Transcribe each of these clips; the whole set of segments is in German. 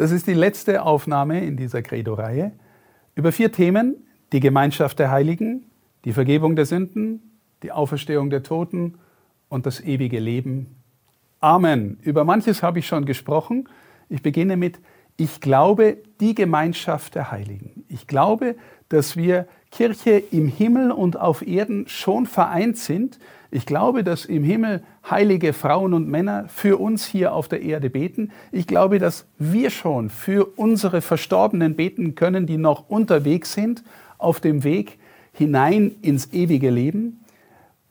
Das ist die letzte Aufnahme in dieser Credo-Reihe über vier Themen. Die Gemeinschaft der Heiligen, die Vergebung der Sünden, die Auferstehung der Toten und das ewige Leben. Amen. Über manches habe ich schon gesprochen. Ich beginne mit, ich glaube die Gemeinschaft der Heiligen. Ich glaube, dass wir Kirche im Himmel und auf Erden schon vereint sind. Ich glaube, dass im Himmel heilige Frauen und Männer für uns hier auf der Erde beten. Ich glaube, dass wir schon für unsere Verstorbenen beten können, die noch unterwegs sind, auf dem Weg hinein ins ewige Leben.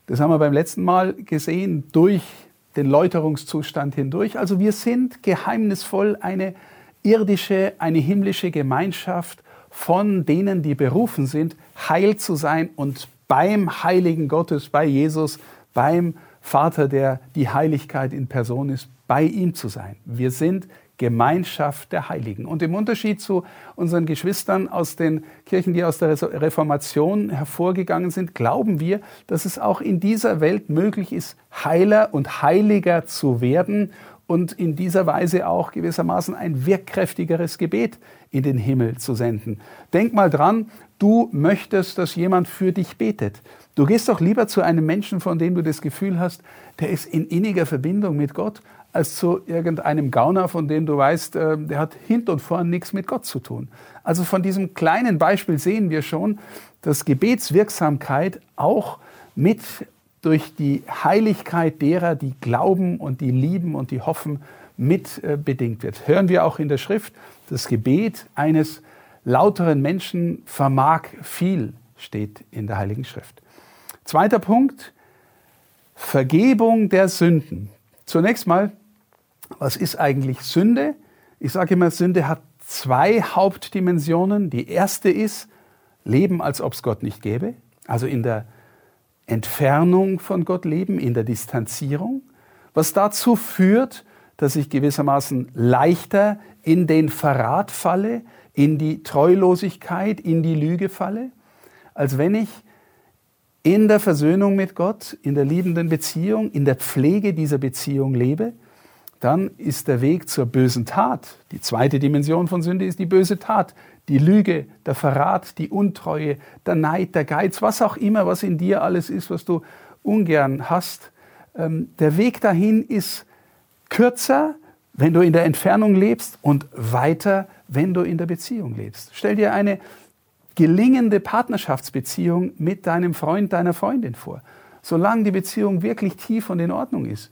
Das haben wir beim letzten Mal gesehen durch den Läuterungszustand hindurch. Also wir sind geheimnisvoll eine irdische, eine himmlische Gemeinschaft von denen, die berufen sind, heil zu sein und beim Heiligen Gottes, bei Jesus, beim Vater, der die Heiligkeit in Person ist, bei ihm zu sein. Wir sind Gemeinschaft der Heiligen. Und im Unterschied zu unseren Geschwistern aus den Kirchen, die aus der Reformation hervorgegangen sind, glauben wir, dass es auch in dieser Welt möglich ist, heiler und heiliger zu werden und in dieser Weise auch gewissermaßen ein wirkkräftigeres Gebet in den Himmel zu senden. Denk mal dran, du möchtest, dass jemand für dich betet. Du gehst doch lieber zu einem Menschen, von dem du das Gefühl hast, der ist in inniger Verbindung mit Gott, als zu irgendeinem Gauner, von dem du weißt, äh, der hat hint und vorn nichts mit Gott zu tun. Also von diesem kleinen Beispiel sehen wir schon, dass Gebetswirksamkeit auch mit durch die Heiligkeit derer, die glauben und die lieben und die hoffen, mit äh, bedingt wird. Hören wir auch in der Schrift, das Gebet eines lauteren Menschen vermag viel, steht in der Heiligen Schrift. Zweiter Punkt, Vergebung der Sünden. Zunächst mal, was ist eigentlich Sünde? Ich sage immer, Sünde hat zwei Hauptdimensionen. Die erste ist Leben, als ob es Gott nicht gäbe, also in der Entfernung von Gott leben, in der Distanzierung, was dazu führt, dass ich gewissermaßen leichter in den Verrat falle, in die Treulosigkeit, in die Lüge falle, als wenn ich in der Versöhnung mit Gott, in der liebenden Beziehung, in der Pflege dieser Beziehung lebe, dann ist der Weg zur bösen Tat. Die zweite Dimension von Sünde ist die böse Tat, die Lüge, der Verrat, die Untreue, der Neid, der Geiz, was auch immer, was in dir alles ist, was du ungern hast. Ähm, der Weg dahin ist kürzer, wenn du in der Entfernung lebst und weiter, wenn du in der Beziehung lebst. Stell dir eine gelingende Partnerschaftsbeziehung mit deinem Freund, deiner Freundin vor. Solange die Beziehung wirklich tief und in Ordnung ist,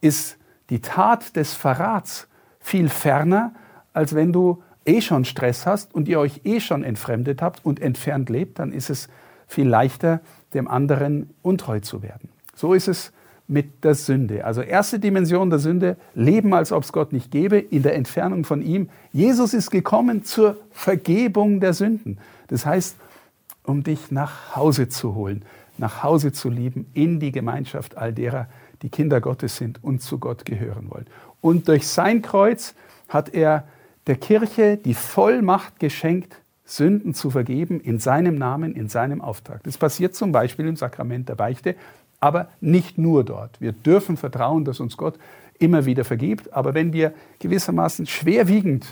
ist die Tat des Verrats viel ferner, als wenn du eh schon Stress hast und ihr euch eh schon entfremdet habt und entfernt lebt, dann ist es viel leichter, dem anderen untreu zu werden. So ist es mit der Sünde. Also erste Dimension der Sünde, leben, als ob es Gott nicht gäbe, in der Entfernung von ihm. Jesus ist gekommen zur Vergebung der Sünden. Das heißt, um dich nach Hause zu holen, nach Hause zu lieben, in die Gemeinschaft all derer, die Kinder Gottes sind und zu Gott gehören wollen. Und durch sein Kreuz hat er der Kirche die Vollmacht geschenkt, Sünden zu vergeben in seinem Namen, in seinem Auftrag. Das passiert zum Beispiel im Sakrament der Beichte, aber nicht nur dort. Wir dürfen vertrauen, dass uns Gott immer wieder vergibt, aber wenn wir gewissermaßen schwerwiegend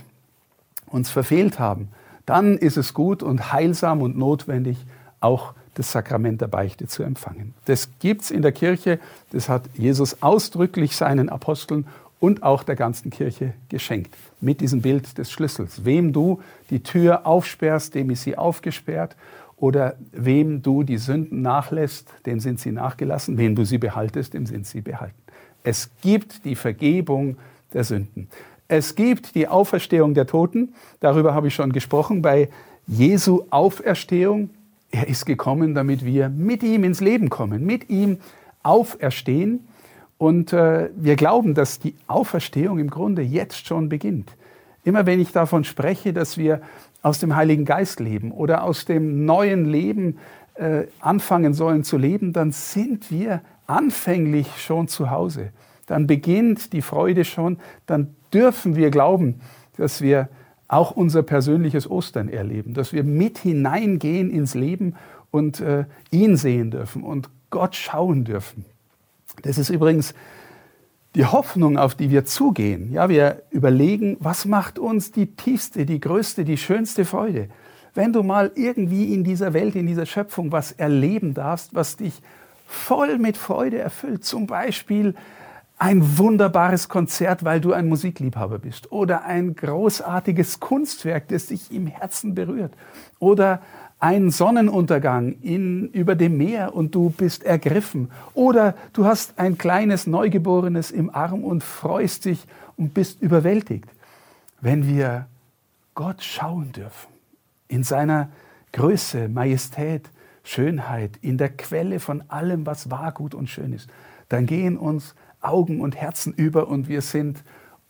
uns verfehlt haben, dann ist es gut und heilsam und notwendig, auch das Sakrament der Beichte zu empfangen. Das gibt es in der Kirche, das hat Jesus ausdrücklich seinen Aposteln und auch der ganzen Kirche geschenkt. Mit diesem Bild des Schlüssels. Wem du die Tür aufsperrst, dem ist sie aufgesperrt. Oder wem du die Sünden nachlässt, dem sind sie nachgelassen. Wem du sie behaltest, dem sind sie behalten. Es gibt die Vergebung der Sünden. Es gibt die Auferstehung der Toten. Darüber habe ich schon gesprochen. Bei Jesu Auferstehung. Er ist gekommen, damit wir mit ihm ins Leben kommen, mit ihm auferstehen. Und äh, wir glauben, dass die Auferstehung im Grunde jetzt schon beginnt. Immer wenn ich davon spreche, dass wir aus dem Heiligen Geist leben oder aus dem neuen Leben äh, anfangen sollen zu leben, dann sind wir anfänglich schon zu Hause. Dann beginnt die Freude schon, dann dürfen wir glauben, dass wir auch unser persönliches Ostern erleben, dass wir mit hineingehen ins Leben und äh, ihn sehen dürfen und Gott schauen dürfen. Das ist übrigens die Hoffnung, auf die wir zugehen. Ja, wir überlegen, was macht uns die tiefste, die größte, die schönste Freude? Wenn du mal irgendwie in dieser Welt, in dieser Schöpfung was erleben darfst, was dich voll mit Freude erfüllt, zum Beispiel ein wunderbares Konzert, weil du ein Musikliebhaber bist, oder ein großartiges Kunstwerk, das dich im Herzen berührt, oder ein Sonnenuntergang in, über dem Meer und du bist ergriffen. Oder du hast ein kleines Neugeborenes im Arm und freust dich und bist überwältigt. Wenn wir Gott schauen dürfen, in seiner Größe, Majestät, Schönheit, in der Quelle von allem, was wahr, gut und schön ist, dann gehen uns Augen und Herzen über und wir sind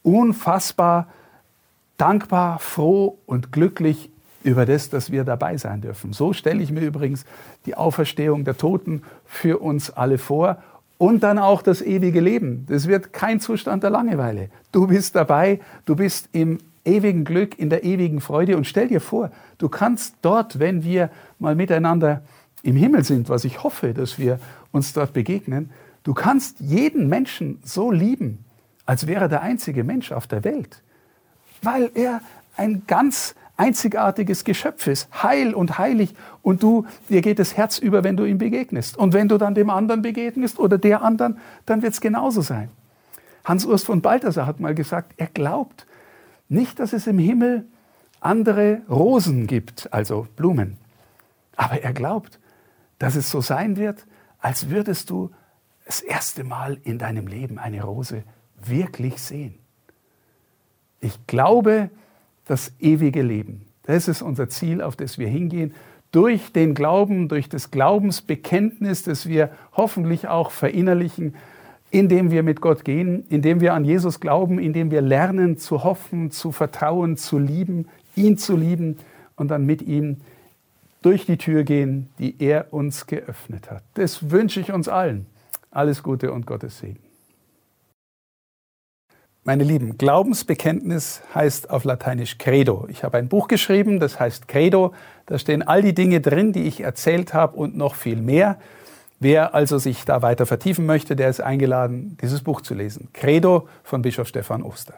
unfassbar dankbar, froh und glücklich über das, dass wir dabei sein dürfen. So stelle ich mir übrigens die Auferstehung der Toten für uns alle vor und dann auch das ewige Leben. Das wird kein Zustand der Langeweile. Du bist dabei, du bist im ewigen Glück, in der ewigen Freude und stell dir vor, du kannst dort, wenn wir mal miteinander im Himmel sind, was ich hoffe, dass wir uns dort begegnen, du kannst jeden Menschen so lieben, als wäre er der einzige Mensch auf der Welt, weil er ein ganz einzigartiges Geschöpf ist, heil und heilig. Und du, dir geht das Herz über, wenn du ihm begegnest. Und wenn du dann dem anderen begegnest oder der anderen, dann wird es genauso sein. Hans Urs von Balthasar hat mal gesagt, er glaubt nicht, dass es im Himmel andere Rosen gibt, also Blumen. Aber er glaubt, dass es so sein wird, als würdest du das erste Mal in deinem Leben eine Rose wirklich sehen. Ich glaube, das ewige Leben. Das ist unser Ziel, auf das wir hingehen. Durch den Glauben, durch das Glaubensbekenntnis, das wir hoffentlich auch verinnerlichen, indem wir mit Gott gehen, indem wir an Jesus glauben, indem wir lernen zu hoffen, zu vertrauen, zu lieben, ihn zu lieben und dann mit ihm durch die Tür gehen, die er uns geöffnet hat. Das wünsche ich uns allen. Alles Gute und Gottes Segen. Meine Lieben, Glaubensbekenntnis heißt auf Lateinisch Credo. Ich habe ein Buch geschrieben, das heißt Credo. Da stehen all die Dinge drin, die ich erzählt habe und noch viel mehr. Wer also sich da weiter vertiefen möchte, der ist eingeladen, dieses Buch zu lesen. Credo von Bischof Stefan Oster.